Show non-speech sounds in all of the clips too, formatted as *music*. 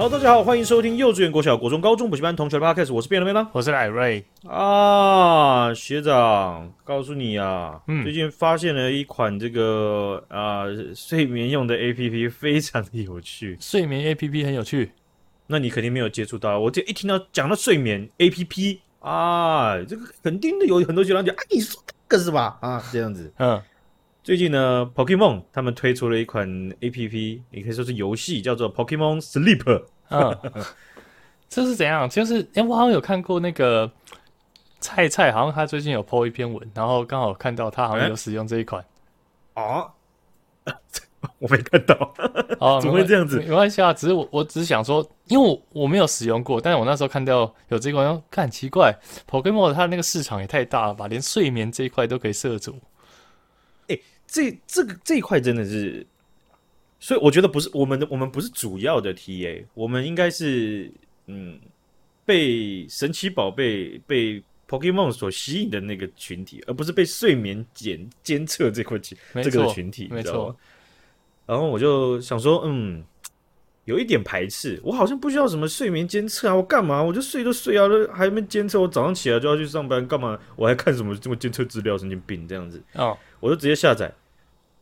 好，大家好，欢迎收听幼稚园、国小、国中、高中补习班同学的 Podcast，我是变了没吗？我是艾瑞啊，学长，告诉你啊，嗯，最近发现了一款这个啊睡眠用的 APP，非常的有趣。睡眠 APP 很有趣，那你肯定没有接触到。我这一听到讲到睡眠 APP 啊，这个肯定的有很多学长讲啊，你说这个是吧？啊，这样子，嗯。最近呢，Pokemon 他们推出了一款 APP，也可以说是游戏，叫做 Pokemon Sleep。嗯，*laughs* 这是怎样？就是，哎、欸，我好像有看过那个菜菜，好像他最近有 po 一篇文，然后刚好看到他好像有使用这一款。哦、欸，啊，我没看到。哦，*laughs* 怎么会这样子？没关系啊，只是我，我只是想说，因为我我没有使用过，但是我那时候看到有这款，看很奇怪，Pokemon 它那个市场也太大了吧，连睡眠这一块都可以涉足。这这个这一块真的是，所以我觉得不是我们的，我们不是主要的 TA，我们应该是嗯被神奇宝贝被 Pokemon 所吸引的那个群体，而不是被睡眠检监测这块群这个群体，没错。然后我就想说，嗯，有一点排斥，我好像不需要什么睡眠监测啊，我干嘛？我就睡都睡啊，都还没监测，我早上起来就要去上班，干嘛？我还看什么这么监测资料？神经病这样子哦，我就直接下载。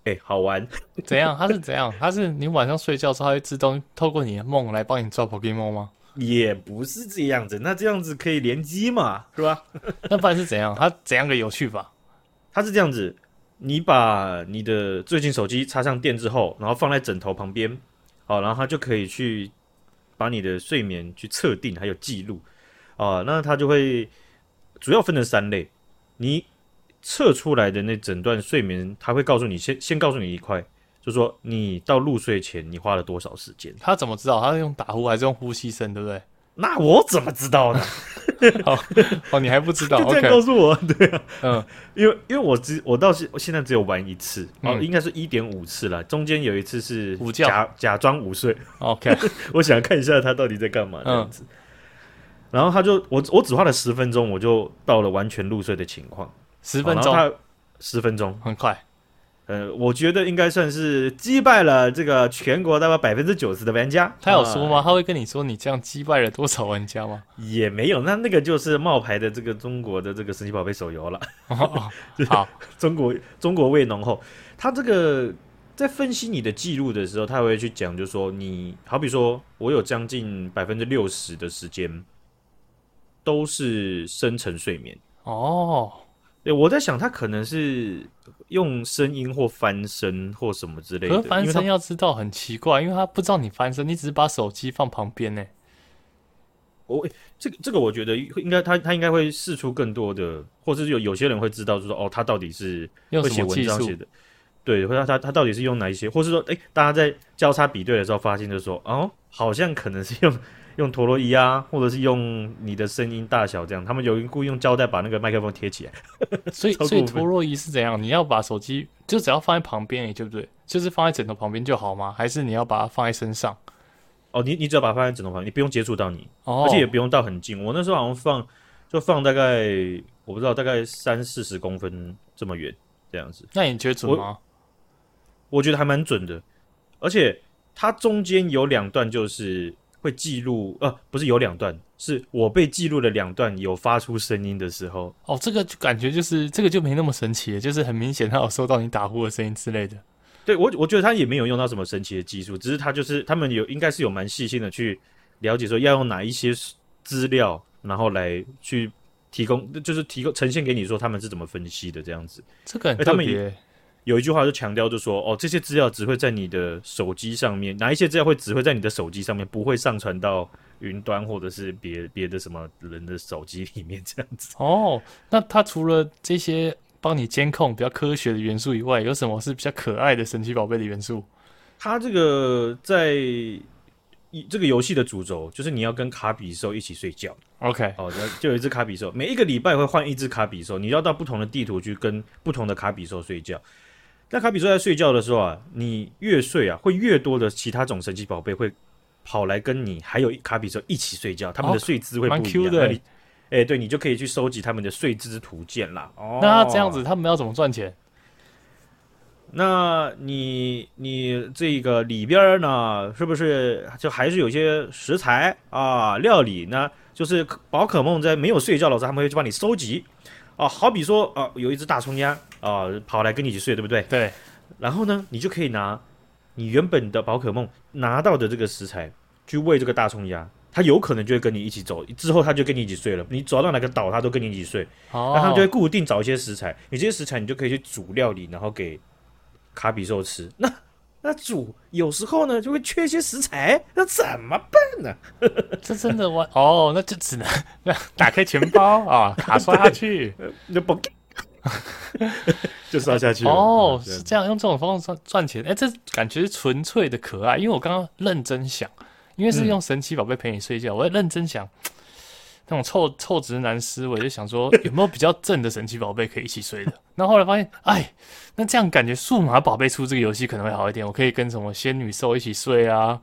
哎、欸，好玩？*laughs* 怎样？它是怎样？它是你晚上睡觉的时候，它会自动透过你的梦来帮你抓 Pokemon 吗？也不是这样子，那这样子可以联机嘛，是吧？*laughs* 那不然是怎样？它怎样个有趣法？它是这样子，你把你的最近手机插上电之后，然后放在枕头旁边，好，然后它就可以去把你的睡眠去测定还有记录啊，那它就会主要分成三类，你。测出来的那诊断睡眠，他会告诉你，先先告诉你一块，就说你到入睡前你花了多少时间。他怎么知道？他是用打呼还是用呼吸声，对不对？那我怎么知道呢？*laughs* 哦，哦，你还不知道？*laughs* 就这样告诉我对啊，嗯，因为因为我只我到现现在只有玩一次，哦，嗯、应该是一点五次了，中间有一次是午觉，假假装午睡。OK，*laughs* 我想看一下他到底在干嘛这样子。嗯、然后他就我我只花了十分钟，我就到了完全入睡的情况。十分钟，他十分钟很快。呃，我觉得应该算是击败了这个全国大概百分之九十的玩家。他有说吗？呃、他会跟你说你这样击败了多少玩家吗？也没有，那那个就是冒牌的这个中国的这个神奇宝贝手游了。*laughs* 哦哦、好，*laughs* 中国中国味浓厚。他这个在分析你的记录的时候，他会去讲，就是说你好比说我有将近百分之六十的时间都是深层睡眠哦。对，我在想，他可能是用声音或翻身或什么之类的。可是翻身要知道很奇怪，因为他不知道你翻身，你只是把手机放旁边呢。我、哦、这个这个，我觉得应该他他应该会试出更多的，或者是有有些人会知道，就是说哦，他到底是会写文章写的，对，或者他他到底是用哪一些，或是说，哎，大家在交叉比对的时候发现，就是说，哦，好像可能是用。用陀螺仪啊，或者是用你的声音大小这样，他们有人故意用胶带把那个麦克风贴起来。*laughs* 所以，所以陀螺仪是怎样？你要把手机就只要放在旁边，对不对？就是放在枕头旁边就好吗？还是你要把它放在身上？哦，你你只要把它放在枕头旁边，你不用接触到你，哦，而且也不用到很近。我那时候好像放就放大概我不知道大概三四十公分这么远这样子。那你觉得准吗？我，我觉得还蛮准的，而且它中间有两段就是。会记录呃，不是有两段，是我被记录的两段有发出声音的时候。哦，这个就感觉就是这个就没那么神奇，就是很明显他有收到你打呼的声音之类的。对，我我觉得他也没有用到什么神奇的技术，只是他就是他们有应该是有蛮细心的去了解说要用哪一些资料，然后来去提供，就是提供呈现给你说他们是怎么分析的这样子。这个很特别。有一句话就强调，就说哦，这些资料只会在你的手机上面，哪一些资料会只会在你的手机上面，不会上传到云端或者是别别的什么人的手机里面这样子。哦，那它除了这些帮你监控比较科学的元素以外，有什么是比较可爱的神奇宝贝的元素？它这个在这个游戏的主轴就是你要跟卡比兽一起睡觉。OK，哦，就有一只卡比兽，每一个礼拜会换一只卡比兽，你要到不同的地图去跟不同的卡比兽睡觉。那卡比兽在睡觉的时候啊，你越睡啊，会越多的其他种神奇宝贝会跑来跟你还有卡比兽一起睡觉，他们的睡姿会不一样。蛮 Q 的，哎，对，你就可以去收集他们的睡姿图鉴啦。哦，那这样子他们要怎么赚钱？那你你这个里边呢，是不是就还是有些食材啊料理呢？就是宝可梦在没有睡觉的时候，他们会去帮你收集啊。好比说啊，有一只大葱鸭啊跑来跟你一起睡，对不对？对。然后呢，你就可以拿你原本的宝可梦拿到的这个食材去喂这个大葱鸭，它有可能就会跟你一起走，之后它就跟你一起睡了。你走到哪个岛，它都跟你一起睡。哦。那它就会固定找一些食材，你这些食材你就可以去煮料理，然后给。卡比兽吃，那那煮有时候呢就会缺一些食材，那怎么办呢？*laughs* 这真的我哦，那就只能那打开钱包啊，卡刷下去，*laughs* 那不 *laughs* 就刷下去哦，是这样用这种方式赚赚钱，哎，这感觉是纯粹的可爱。因为我刚刚认真想，因为是用神奇宝贝陪你睡觉，嗯、我也认真想。那种臭臭直男思维，就想说 *laughs* 有没有比较正的神奇宝贝可以一起睡的？那后，后来发现，哎，那这样感觉数码宝贝出这个游戏可能会好一点。我可以跟什么仙女兽一起睡啊？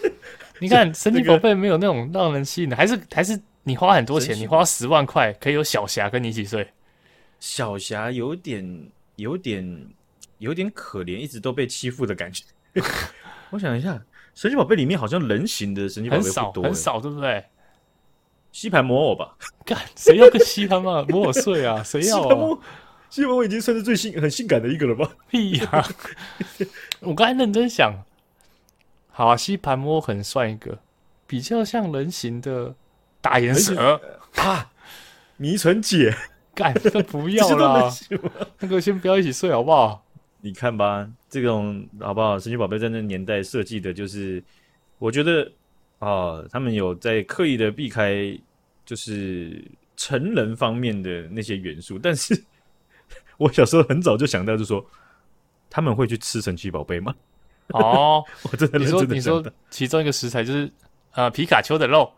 *laughs* 你看 *laughs* 神奇宝贝没有那种让人吸引的，还是还是你花很多钱，你花十万块可以有小霞跟你一起睡。小霞有点有点有点可怜，一直都被欺负的感觉。我想一下，神奇宝贝里面好像人形的神奇宝贝不多，很少，很少，对不对？吸盘魔偶吧，*laughs* 干谁要跟吸盘嘛魔偶睡啊？谁要啊？吸盘魔偶已经算是最性很性感的一个了吧？屁呀、啊！*laughs* 我刚才认真想，好啊，吸盘魔偶很帅一个，比较像人形的大眼蛇啊，迷城姐，干这不要了，那个先不要一起睡好不好？你看吧，这种好不好？神奇宝贝在那年代设计的就是，我觉得。哦，他们有在刻意的避开，就是成人方面的那些元素。但是，我小时候很早就想到，就说他们会去吃神奇宝贝吗？哦，*laughs* 我真的认真的你说你说其中一个食材就是呃皮卡丘的肉，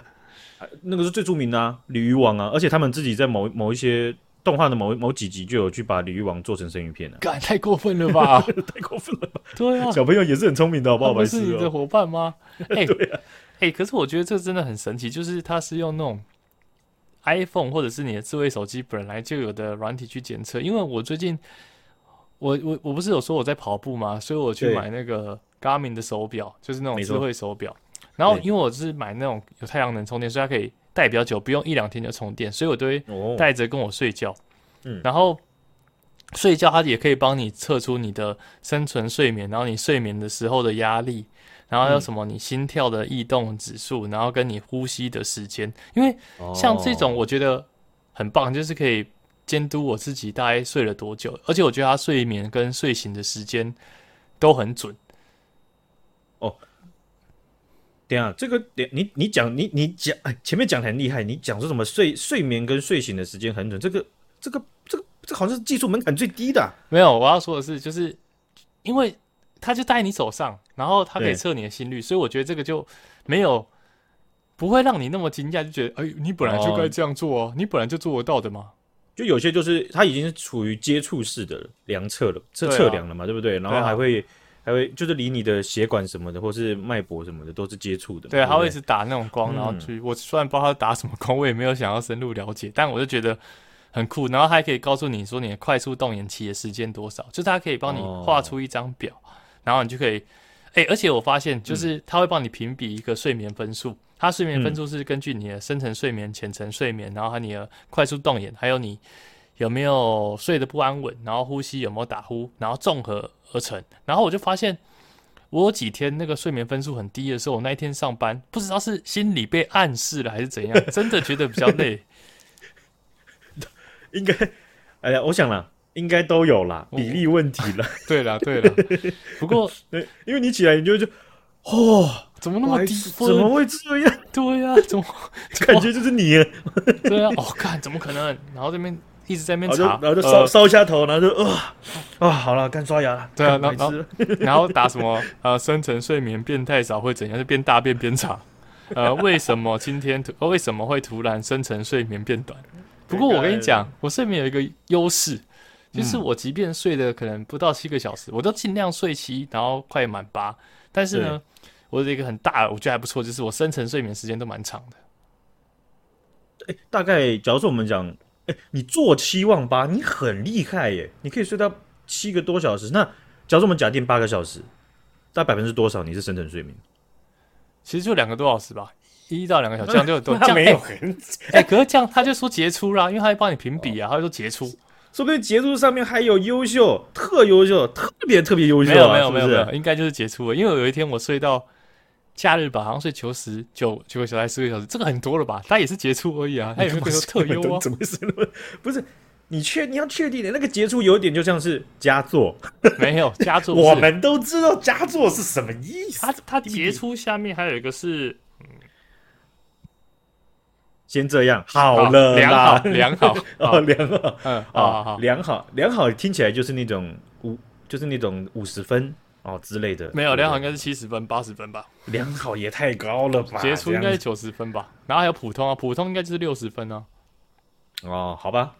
*laughs* 那个是最著名的啊，鲤鱼王啊，而且他们自己在某某一些。动画的某某几集就有去把鲤鱼王做成生鱼片了，干太过分了吧？*laughs* 太过分了吧？对啊，小朋友也是很聪明的，好不好？不是你的伙伴吗？*laughs* 哎、欸，对啊，哎、欸，可是我觉得这真的很神奇，就是它是用那种 iPhone 或者是你的智慧手机本来就有的软体去检测。因为我最近，我我我不是有说我在跑步吗？所以我去买那个 Garmin 的手表，就是那种智慧手表。然后因为我是买那种有太阳能充电，所以它可以。戴比较久，不用一两天就充电，所以我都会带着跟我睡觉。嗯，然后睡觉它也可以帮你测出你的生存睡眠，然后你睡眠的时候的压力，然后还有什么你心跳的异动指数，然后跟你呼吸的时间。因为像这种我觉得很棒，就是可以监督我自己大概睡了多久，而且我觉得它睡眠跟睡醒的时间都很准。对啊，这个点你你讲你你讲，哎，前面讲的很厉害，你讲说什么睡睡眠跟睡醒的时间很准，这个这个这个这好像是技术门槛最低的啊。没有，我要说的是，就是因为它就戴在你手上，然后它可以测你的心率，所以我觉得这个就没有不会让你那么惊讶，就觉得哎，你本来就该这样做哦，你本来就做得到的嘛。就有些就是它已经是处于接触式的量测了，测测量了嘛，对不对？然后还会。还会就是离你的血管什么的，或是脉搏什么的，都是接触的。对，他会一直打那种光，然后去。我虽然不知道他打什么光，我也没有想要深入了解，但我就觉得很酷。然后他还可以告诉你说你的快速动眼期的时间多少，就是他可以帮你画出一张表，然后你就可以。哎，而且我发现，就是他会帮你评比一个睡眠分数。他睡眠分数是根据你的深层睡眠、浅层睡眠，然后和你的快速动眼，还有你有没有睡得不安稳，然后呼吸有没有打呼，然后综合。而成，然后我就发现，我有几天那个睡眠分数很低的时候，我那一天上班，不知道是心里被暗示了还是怎样，*laughs* 真的觉得比较累。*laughs* 应该，哎呀，我想了，应该都有啦，比例问题了。*laughs* 对了，对了，不过，因为你起来你就就，哦，怎么那么低？怎么会这样？对呀、啊，怎么感觉就是你？对啊，哦，看怎么可能？然后这边。一直在那边查，然后就烧烧、一、下头，然后就啊啊，好了，干刷牙了。对啊，然后 *laughs* 然后打什么呃，深层睡眠变太少会怎样？就变大便边查。呃，为什么今天突、呃、为什么会突然深层睡眠变短？不过我跟你讲，我睡眠有一个优势，就是我即便睡的可能不到七个小时，嗯、我都尽量睡七，然后快满八。但是呢，我有一个很大，我觉得还不错，就是我深层睡眠时间都蛮长的。欸、大概假如说我们讲。哎，你做七忘八，你很厉害耶！你可以睡到七个多小时。那假如我们假定八个小时，大概百分之多少你是深层睡眠？其实就两个多小时吧，一到两个小时，这样就有多。这样没有很哎，可是这样他就说杰出啦，因为他会帮你评比啊，他就说杰出，说不定杰出上面还有优秀、特优秀、特别特别优秀。没有没有没有，应该就是杰出了。因为有一天我睡到假日吧，好像睡九十九九个小时十个小时，这个很多了吧？他也是杰出而已啊，他也没有特优啊，怎么是那么不是？你确你要确定的那个杰出有点就像是佳作，*laughs* 没有佳作。我们都知道佳作是什么意思。他他杰出下面还有一个是，嗯，先这样好了，良好良好 *laughs* 哦良好，嗯啊良好良好听起来就是那种五就是那种五十分哦之类的。没有良好应该是七十分八十分吧？良好也太高了吧？杰出应该是九十分吧？然后还有普通啊，普通应该就是六十分啊。哦，好吧。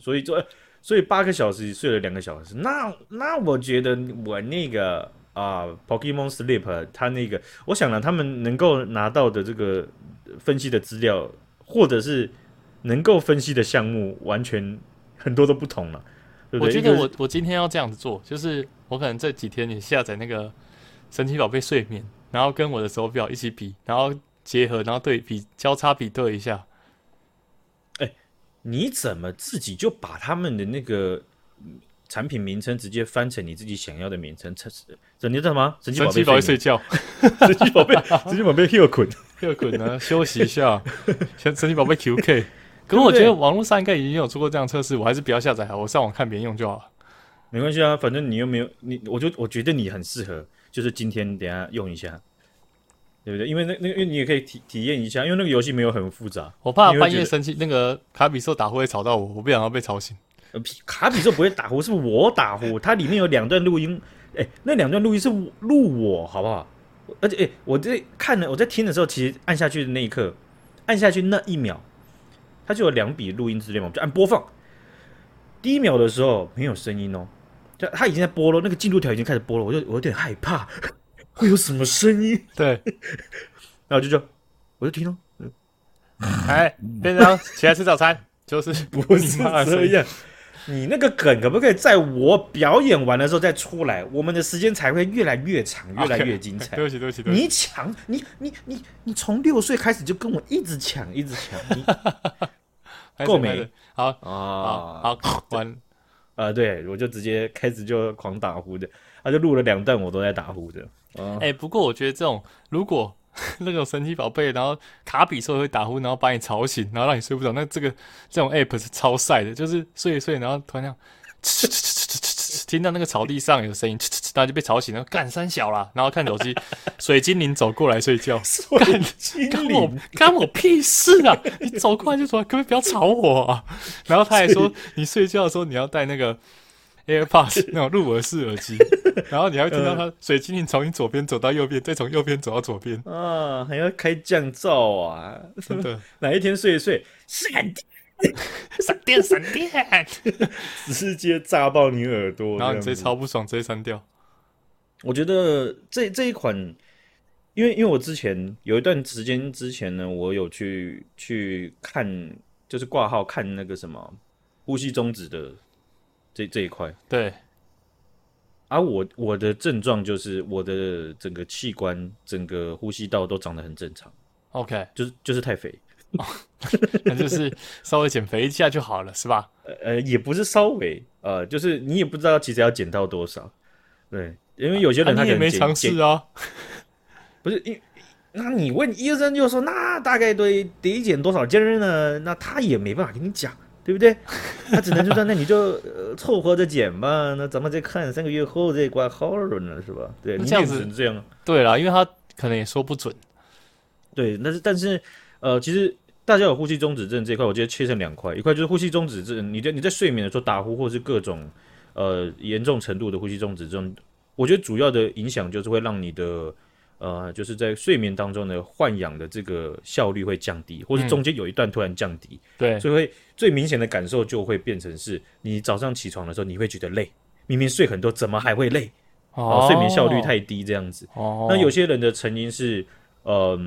所以说，所以八个小时睡了两个小时，那那我觉得我那个啊、呃、，Pokemon Sleep，他那个，我想了，他们能够拿到的这个分析的资料，或者是能够分析的项目，完全很多都不同了。对对，我觉得我我今天要这样子做，就是我可能这几天你下载那个神奇宝贝睡眠，然后跟我的手表一起比，然后结合，然后对比交叉比对一下。哎你怎么自己就把他们的那个产品名称直接翻成你自己想要的名称？这是这你叫什么？神奇宝贝睡觉，*laughs* 神奇宝贝，神奇宝贝休困 *laughs* 休困呢？休息一下。*laughs* 神神奇宝贝 QK，可是我觉得网络上应该已经有做过这样测试，我还是不要下载好，我上网看别人用就好了。没关系啊，反正你又没有你，我就我觉得你很适合，就是今天等下用一下。对不对？因为那那因为你也可以体体验一下，因为那个游戏没有很复杂。我怕半夜生气，那个卡比兽打呼会吵到我，我不想要被吵醒。呃，卡比兽不会打呼，是我打呼。它里面有两段录音，哎，那两段录音是录我，好不好？而且，哎，我在看了，我在听的时候，其实按下去的那一刻，按下去那一秒，它就有两笔录音资料嘛，我就按播放。第一秒的时候没有声音哦，就它已经在播了，那个进度条已经开始播了，我就我有点害怕。*laughs* 会有什么声音？对，*laughs* 然后就就，我就听到，哎，变成起来吃早餐，就是不是这样。你那个梗可不可以在我表演完的时候再出来？我们的时间才会越来越长，越来越精彩。对不起，对不起，对不起。你抢，你你你你从六岁开始就跟我一直抢，一直抢，够没？好啊，好，*laughs* 完。啊，对，我就直接开始就狂打呼的，他就录了两段，我都在打呼的。哎、欸，不过我觉得这种如果 *laughs* 那种神奇宝贝，然后卡比兽会打呼，然后把你吵醒，然后让你睡不着，那这个这种 app 是超帅的，就是睡一睡，然后突然这样，*laughs* 听到那个草地上有声音，然后就被吵醒了，干三小啦，然后看手机，水精灵走过来睡觉，干干我干我屁事啊！你走过来就说，可不可以不要吵我啊？*laughs* 然后他还说，你睡觉的时候你要戴那个。AirPods *laughs* 那种入耳式耳机，然后你还会听到他水精灵从你左边走到右边，再从右边走到左边啊，还要开降噪啊！真的，*laughs* 哪一天睡一睡，闪电，闪电，闪电，直接炸爆你耳朵，然后你直接超不爽，直接删掉。我觉得这这一款，因为因为我之前有一段时间之前呢，我有去去看，就是挂号看那个什么呼吸终止的。这这一块对，而、啊、我我的症状就是我的整个器官、整个呼吸道都长得很正常。OK，就是就是太肥，哦、*laughs* 那就是稍微减肥一下就好了，是吧？呃，也不是稍微，呃，就是你也不知道其实要减到多少。对，因为有些人他也没尝试啊，*laughs* 不是因，那你问医生就说那大概得得减多少斤呢？那他也没办法跟你讲。对不对？*laughs* 他只能就说，那你就呃凑合着减吧。那咱们再看三个月后再挂号了呢，是吧？对，这样子你这样。对啦，因为他可能也说不准。对，但是但是呃，其实大家有呼吸中止症这一块，我觉得切成两块，一块就是呼吸中止症，你在你在睡眠的时候打呼，或是各种呃严重程度的呼吸中止症，我觉得主要的影响就是会让你的。呃，就是在睡眠当中的，换氧的这个效率会降低，或是中间有一段突然降低，嗯、对，所以会最明显的感受就会变成是，你早上起床的时候你会觉得累，明明睡很多，怎么还会累？哦，睡眠效率太低这样子。哦，那有些人的成因是，嗯、呃，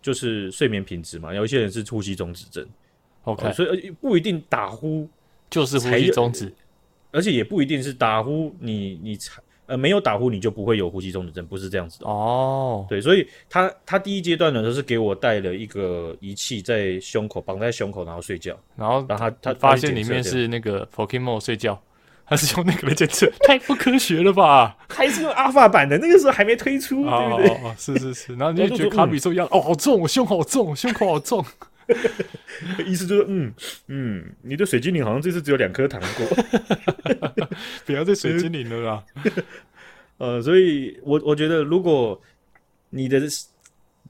就是睡眠品质嘛，有一些人是呼吸中止症。OK，、呃、所以不一定打呼就是呼吸中止。而且也不一定是打呼你你呃没有打呼你就不会有呼吸中止症，不是这样子的哦。对，所以他他第一阶段呢，就是给我带了一个仪器在胸口绑在胸口，然后睡觉，然后然后他他发现里面是那个 Pokemon 睡觉。他是用那个来检测，*laughs* 太不科学了吧？还是用阿尔法版的，那个时候还没推出，哦、对不对？哦，是是是，然后你就觉得卡比兽一样，哦，好重，我胸好重，胸口好重。*laughs* 意思就是，嗯嗯，你的水精灵好像这次只有两颗糖果，*laughs* 不要再水精灵了啦。*laughs* 呃，所以我我觉得，如果你的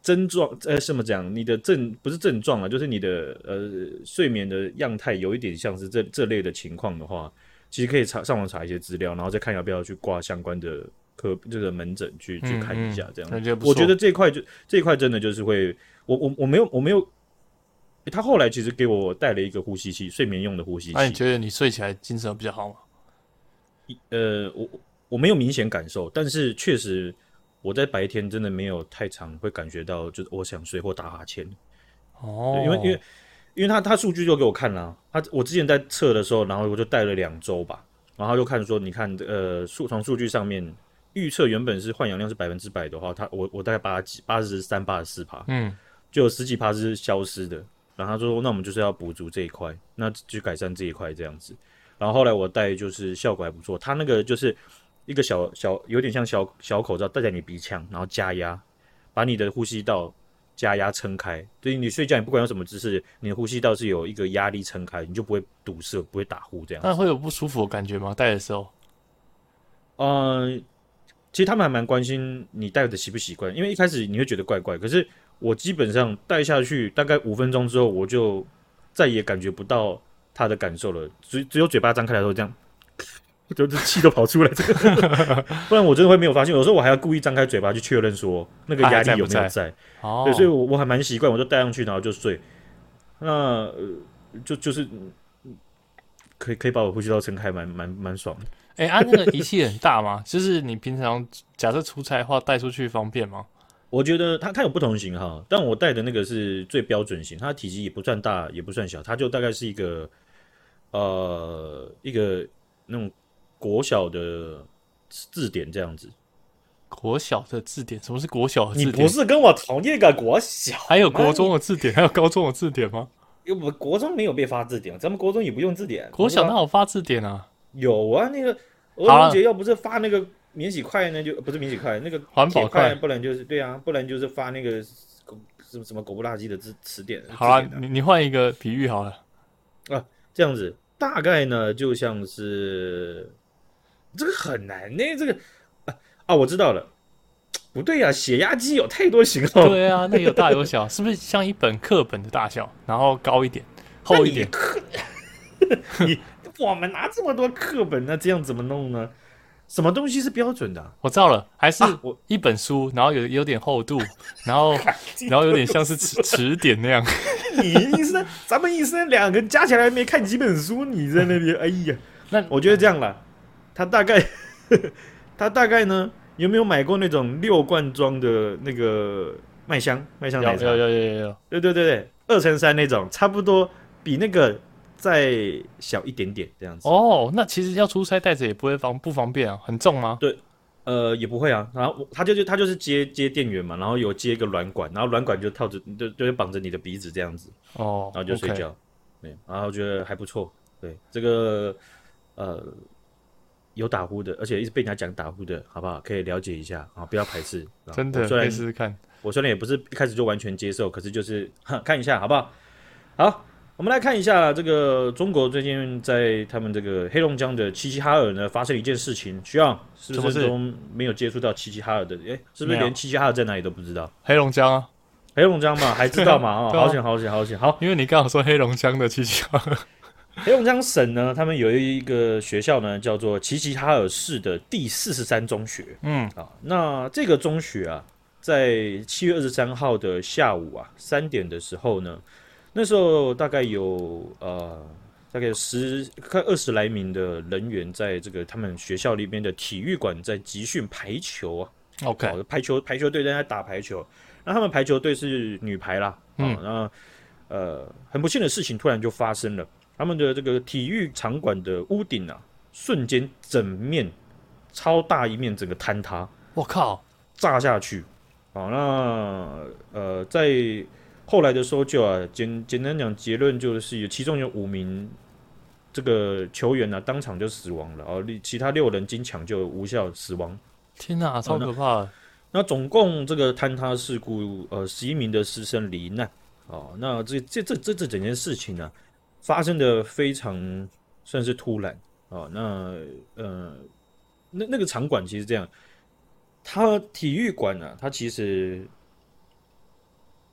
症状，呃，什么讲？你的症不是症状啊，就是你的呃睡眠的样态有一点像是这这类的情况的话。其实可以查上网查一些资料，然后再看要不要去挂相关的科这个门诊去去看一下，这样。嗯嗯、我觉得这一块就这一块真的就是会，我我我没有我没有、欸，他后来其实给我带了一个呼吸器，睡眠用的呼吸器。那你觉得你睡起来精神比较好吗？呃，我我没有明显感受，但是确实我在白天真的没有太常会感觉到，就是我想睡或打哈欠。哦，因为因为。因为他他数据就给我看了，他我之前在测的时候，然后我就带了两周吧，然后他就看说，你看呃数从数据上面预测原本是换氧量是百分之百的话，他我我大概八几八十三八十四趴，嗯，就有十几趴是消失的，然后他说那我们就是要补足这一块，那就改善这一块这样子，然后后来我戴就是效果还不错，他那个就是一个小小有点像小小口罩戴在你鼻腔，然后加压，把你的呼吸道。加压撑开，所以你睡觉，你不管用什么姿势，你的呼吸道是有一个压力撑开，你就不会堵塞，不会打呼这样。那会有不舒服的感觉吗？戴的时候？嗯，其实他们还蛮关心你戴的习不习惯，因为一开始你会觉得怪怪，可是我基本上戴下去大概五分钟之后，我就再也感觉不到它的感受了，只只有嘴巴张开来说这样。*laughs* 就是气都跑出来，这个，*laughs* 不然我真的会没有发现。有时候我还要故意张开嘴巴去确认说那个压力有没有在。在哦，对，所以我我还蛮习惯，我就戴上去然后就睡。那呃，就就是可以可以把我呼吸道撑开，蛮蛮蛮爽的。哎、欸，啊，那个仪器很大吗？就是你平常假设出差的话带出去方便吗？我觉得它它有不同型号，但我带的那个是最标准型，它体积也不算大，也不算小，它就大概是一个呃一个那种。国小的字典这样子，国小的字典，什么是国小的字典？你不是跟我同一个国小？还有国中的字典，还有高中的字典吗？因为我国中没有被发字典，咱们国中也不用字典。国小哪有发字典啊？有啊，那个儿童节要不是发那个免洗筷呢，就不是免洗筷，那个环保筷，不然就是对啊，不然就是发那个什么什么狗不拉几的字词典。好了，你你换一个比喻好了啊，这样子大概呢就像是。这个很难呢，这个啊啊，我知道了，不对呀、啊，血压计有太多型号。对啊，那有大有小，是不是像一本课本的大小，然后高一点，厚一点？你，*laughs* 你我们拿这么多课本，那这样怎么弄呢？什么东西是标准的、啊？我知道了，还是我一本书，然后有有点厚度，*laughs* 然后然后有点像是词词典那样。*laughs* 你一生，咱们医生两个加起来没看几本书，你在那边，哎呀，*laughs* 那我觉得这样了。他大概，他大概呢，有没有买过那种六罐装的那个麦香麦香奶茶？有有有有有，对对对对，二乘三那种，差不多比那个再小一点点这样子。哦，那其实要出差带着也不会方不方便啊，很重吗？对，呃，也不会啊。然后他就就他就是接接电源嘛，然后有接一个软管，然后软管就套着就就绑着你的鼻子这样子。哦，然后就睡觉。Okay. 对，然后觉得还不错。对，这个呃。有打呼的，而且一直被人家讲打呼的，好不好？可以了解一下啊，不要排斥。真的，可以试试看。我虽然也不是一开始就完全接受，可是就是看一下，好不好？好，我们来看一下这个中国最近在他们这个黑龙江的齐齐哈尔呢，发生了一件事情。需要是不是都没有接触到齐齐哈尔的？哎，是不是连齐齐哈尔在哪里都不知道？黑龙江啊，黑龙江嘛，还知道嘛？*laughs* 哦，好险，好险，好险，好。因为你刚好说黑龙江的齐齐哈尔。黑龙江省呢，他们有一个学校呢，叫做齐齐哈尔市的第四十三中学。嗯啊，那这个中学啊，在七月二十三号的下午啊三点的时候呢，那时候大概有呃大概有十快二十来名的人员，在这个他们学校里面的体育馆在集训排球啊。OK，排球排球队在那打排球，那他们排球队是女排啦。嗯，然后呃很不幸的事情突然就发生了。他们的这个体育场馆的屋顶啊，瞬间整面超大一面整个坍塌，我靠，炸下去。好，那呃，在后来的搜救啊，简简单讲结论就是有其中有五名这个球员呢、啊、当场就死亡了，哦，其他六人经抢救无效死亡。天哪，超可怕的！那总共这个坍塌事故，呃，十一名的师生罹难。哦，那这这这这这整件事情呢、啊，发生的非常算是突然。哦，那呃，那那个场馆其实这样，它体育馆呢、啊，它其实。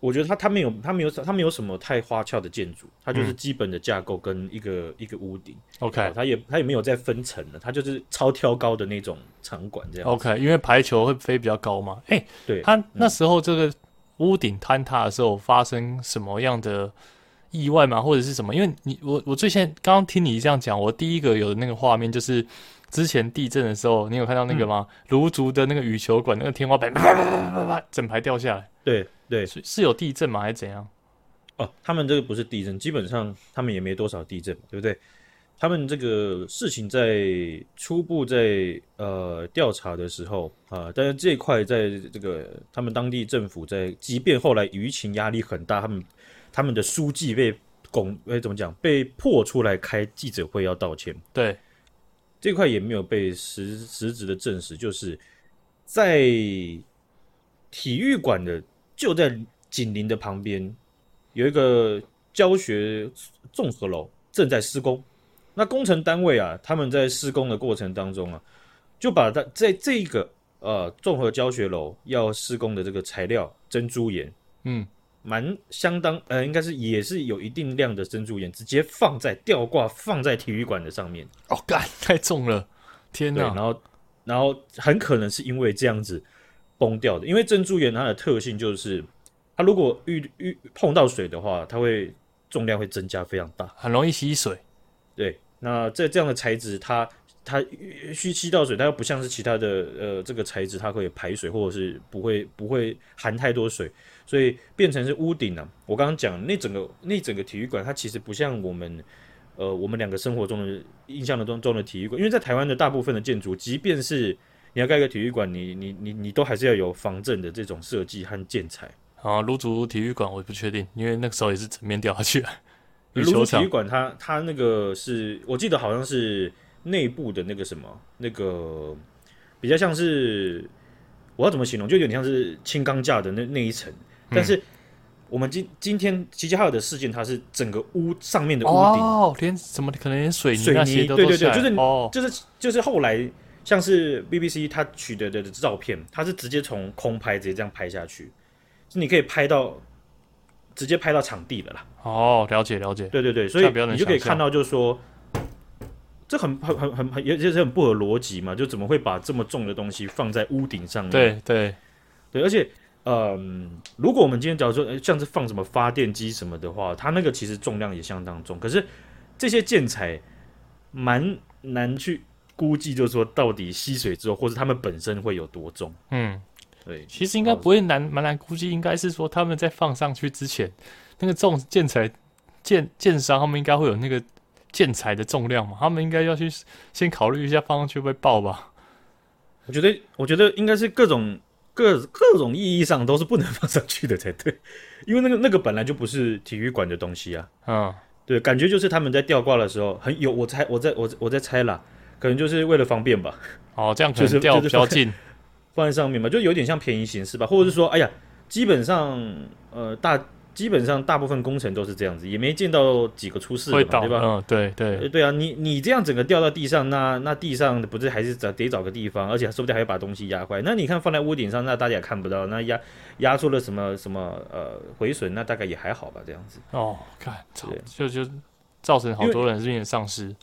我觉得它它没有它没有它没有什么太花俏的建筑，它就是基本的架构跟一个、嗯、一个屋顶。OK，它也它也没有再分层了，它就是超挑高的那种场馆这样。OK，因为排球会飞比较高嘛。哎、欸，对，它那时候这个屋顶坍塌的时候发生什么样的意外吗？或者是什么？因为你我我最先刚刚听你这样讲，我第一个有的那个画面就是之前地震的时候，你有看到那个吗？卢、嗯、竹的那个羽球馆那个天花板啪啪啪啪啪整排掉下来。对。对，是是有地震吗？还是怎样？哦，他们这个不是地震，基本上他们也没多少地震，对不对？他们这个事情在初步在呃调查的时候啊，但是这一块在这个他们当地政府在，即便后来舆情压力很大，他们他们的书记被拱，哎，怎么讲？被迫出来开记者会要道歉。对，这块也没有被实实质的证实，就是在体育馆的。就在紧邻的旁边，有一个教学综合楼正在施工。那工程单位啊，他们在施工的过程当中啊，就把它在这个呃综合教学楼要施工的这个材料珍珠岩，嗯，蛮相当呃，应该是也是有一定量的珍珠岩，直接放在吊挂放在体育馆的上面。哦，干，太重了，天哪！然后，然后很可能是因为这样子。崩掉的，因为珍珠岩它的特性就是，它如果遇遇碰到水的话，它会重量会增加非常大，很容易吸水。对，那在这样的材质，它它需吸到水，它又不像是其他的呃这个材质，它可以排水或者是不会不会含太多水，所以变成是屋顶呢、啊。我刚刚讲那整个那整个体育馆，它其实不像我们呃我们两个生活中的印象的中中的体育馆，因为在台湾的大部分的建筑，即便是你要盖个体育馆，你你你你都还是要有防震的这种设计和建材。啊，卢竹体育馆我也不确定，因为那个时候也是整面掉下去了。芦竹体育馆它它那个是我记得好像是内部的那个什么那个比较像是我要怎么形容，就有点像是轻钢架的那那一层。但是我们今今天齐齐哈尔的事件，它是整个屋上面的屋顶哦，连什么可能连水泥水泥对对对，就是哦，就是就是后来。像是 BBC 它取得的照片，它是直接从空拍直接这样拍下去，你可以拍到直接拍到场地了啦。哦，了解了解。对对对，所以你就可以看到，就是说这很很很很很也就是很不合逻辑嘛，就怎么会把这么重的东西放在屋顶上面？对对对，而且嗯、呃，如果我们今天假如说像是放什么发电机什么的话，它那个其实重量也相当重，可是这些建材蛮难去。估计就是说，到底吸水之后，或者它们本身会有多重？嗯，对，其实应该不会难，蛮难估计。应该是说，他们在放上去之前，那个重建材建建商，他们应该会有那个建材的重量嘛？他们应该要去先考虑一下，放上去会不会爆吧？我觉得，我觉得应该是各种各各种意义上都是不能放上去的才对，*laughs* 因为那个那个本来就不是体育馆的东西啊。嗯，对，感觉就是他们在吊挂的时候很有，我猜，我在我我在猜啦。可能就是为了方便吧。哦，这样就是吊比较近，*laughs* 放在上面嘛，就有点像便宜形式吧，或者是说，哎呀，基本上，呃，大基本上大部分工程都是这样子，也没见到几个出事的嘛，对吧？嗯，对对对啊，你你这样整个掉到地上，那那地上不是还是找得找个地方，而且说不定还要把东西压坏。那你看放在屋顶上，那大家也看不到，那压压出了什么什么呃毁损，那大概也还好吧，这样子。哦，看，就就造成好多人生命丧失。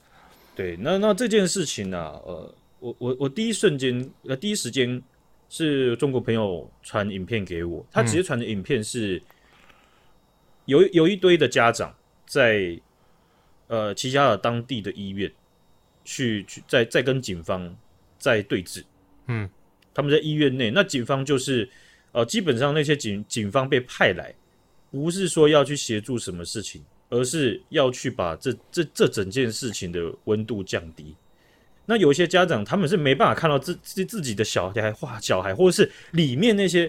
对，那那这件事情呢、啊，呃，我我我第一瞬间，呃，第一时间是中国朋友传影片给我，他直接传的影片是有有一堆的家长在呃齐齐哈尔当地的医院去去在在跟警方在对峙，嗯，他们在医院内，那警方就是呃基本上那些警警方被派来，不是说要去协助什么事情。而是要去把这这这整件事情的温度降低，那有一些家长他们是没办法看到自自自己的小孩哇，小孩或者是里面那些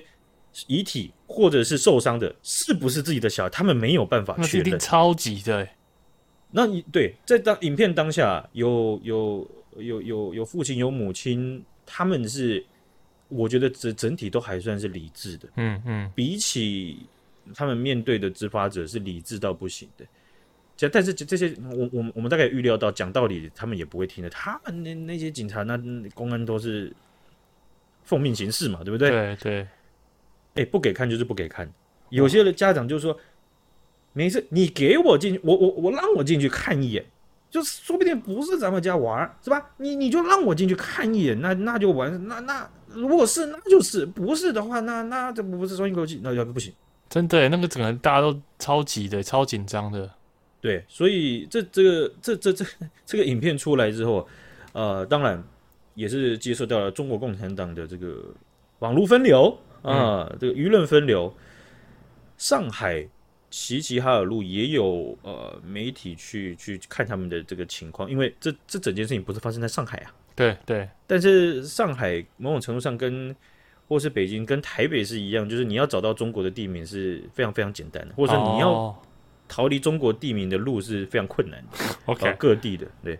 遗体或者是受伤的，是不是自己的小孩？他们没有办法确认。超级的。那你对在当影片当下有有有有有父亲有母亲，他们是我觉得整整体都还算是理智的。嗯嗯，比起他们面对的执法者是理智到不行的。但是这些我我们我们大概预料到，讲道理他们也不会听的。他们那那些警察那公安都是奉命行事嘛，对不对？对对。哎、欸，不给看就是不给看。有些的家长就说：“没事，你给我进去，我我我让我进去看一眼，就说不定不是咱们家娃儿，是吧？你你就让我进去看一眼，那那就完。那那如果是那就是，不是的话，那那这不是松一口气，那要不行。真的，那个整个大家都超级的，超紧张的。”对，所以这这个这这这这个影片出来之后，呃，当然也是接受到了中国共产党的这个网络分流啊，嗯、这个舆论分流。上海齐齐哈尔路也有呃媒体去去看他们的这个情况，因为这这整件事情不是发生在上海啊，对对。但是上海某种程度上跟或是北京跟台北是一样，就是你要找到中国的地名是非常非常简单的，或者说你要。哦逃离中国地名的路是非常困难的，*laughs* OK，各地的对，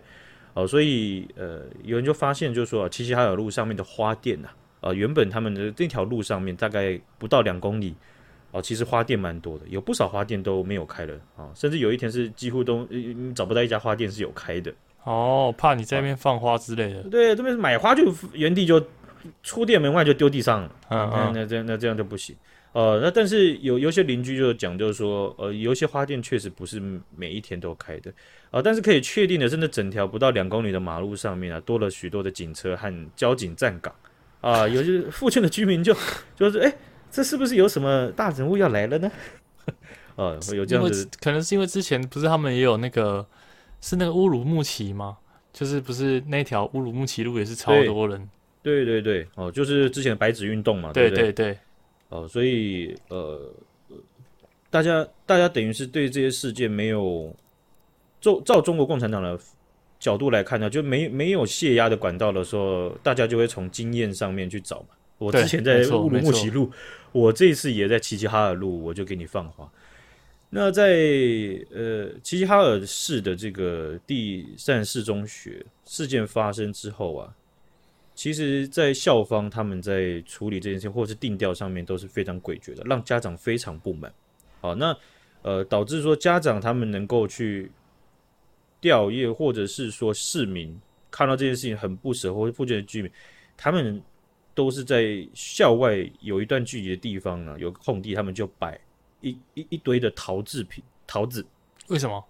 哦，所以呃，有人就发现，就是说，齐齐哈尔路上面的花店呐，啊，原本他们的这条路上面大概不到两公里，哦，其实花店蛮多的，有不少花店都没有开了啊，甚至有一天是几乎都你找不到一家花店是有开的。哦，怕你在那边放花之类的。啊、对，这边买花就原地就出店门外就丢地上了，嗯嗯，那这样那这样就不行。呃，那但是有有些邻居就讲，就是说，呃，有些花店确实不是每一天都开的，啊、呃，但是可以确定的是，那整条不到两公里的马路上面啊，多了许多的警车和交警站岗，啊、呃，有些附近的居民就就是，哎，这是不是有什么大人物要来了呢？呃，*laughs* 有这样子，可能是因为之前不是他们也有那个是那个乌鲁木齐吗？就是不是那条乌鲁木齐路也是超多人？对对对，哦、呃，就是之前的白纸运动嘛，对对对。对对哦，所以呃，大家大家等于是对这些事件没有，照照中国共产党的角度来看呢，就没没有泄压的管道的时候，大家就会从经验上面去找嘛。我之前在乌鲁木齐路，我这次也在齐齐哈尔路，我就给你放话。那在呃齐齐哈尔市的这个第三十四中学事件发生之后啊。其实，在校方他们在处理这件事情，或是定调上面都是非常诡谲的，让家长非常不满。好，那呃，导致说家长他们能够去调阅，或者是说市民看到这件事情很不舍，或者附近的居民，他们都是在校外有一段距离的地方呢，有空地，他们就摆一一一堆的陶制品，陶子。为什么？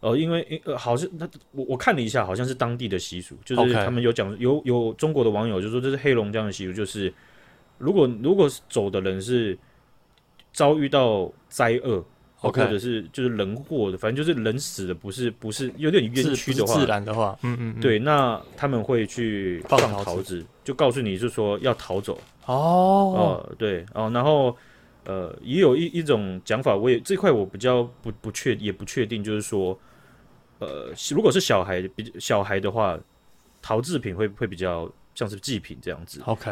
呃，因为呃，好像他我我看了一下，好像是当地的习俗，就是他们有讲有有中国的网友就说这是黑龙江的习俗，就是如果如果走的人是遭遇到灾厄或者是就是人祸的，反正就是人死的，不是不是有点冤屈的话，自然的话，嗯嗯，嗯，对，那他们会去放桃子，就告诉你，是说要逃走哦，呃，对，哦，然后呃，也有一一种讲法，我也这块我比较不不确也不确定，就是说。呃，如果是小孩比小孩的话，陶制品会会比较像是祭品这样子。OK，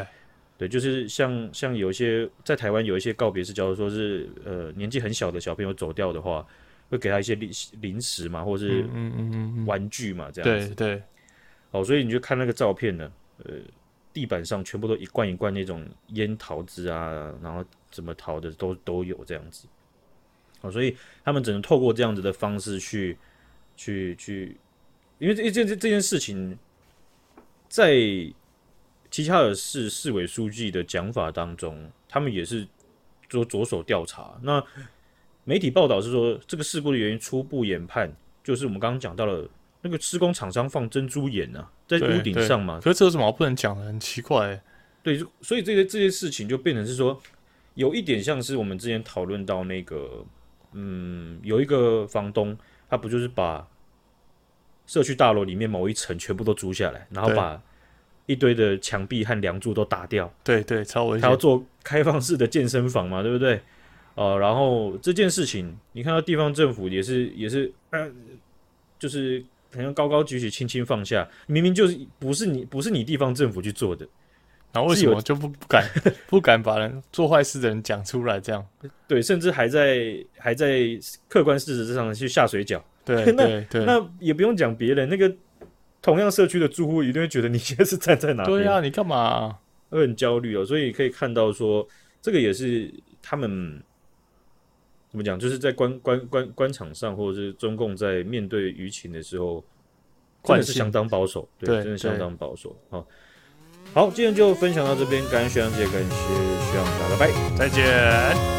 对，就是像像有一些在台湾有一些告别式，假如说是呃年纪很小的小朋友走掉的话，会给他一些零零食嘛，或者是嗯嗯嗯玩具嘛这样子。对对。哦，所以你就看那个照片呢，呃，地板上全部都一罐一罐那种腌桃子啊，然后怎么淘的都都有这样子。哦，所以他们只能透过这样子的方式去。去去，因为这这这这件事情，在齐齐哈尔市市委书记的讲法当中，他们也是做着手调查。那媒体报道是说，这个事故的原因初步研判，就是我们刚刚讲到了那个施工厂商放珍珠岩啊，在屋顶上嘛。可是这有什么不能讲的？很奇怪、欸。对，所以这些这些事情就变成是说，有一点像是我们之前讨论到那个，嗯，有一个房东。他不就是把社区大楼里面某一层全部都租下来，然后把一堆的墙壁和梁柱都打掉？对对，超危险。他要做开放式的健身房嘛，对不对？呃，然后这件事情，你看到地方政府也是也是，呃，就是好像高高举起，轻轻放下，明明就是不是你不是你地方政府去做的，然后为什么就不不敢不敢把人做坏事的人讲出来？这样 *laughs* 对，甚至还在还在客观事实之上去下水饺。对，*laughs* 那对对那也不用讲别人，那个同样社区的住户一定会觉得你现在是站在哪边？对啊，你干嘛啊？会很焦虑哦。所以可以看到说，这个也是他们。怎么讲？就是在官官官官场上，或者是中共在面对舆情的时候，真的是相当保守，对，真的相当保守。好，好，今天就分享到这边，感谢徐阳姐，感谢徐阳，大家拜拜，再见。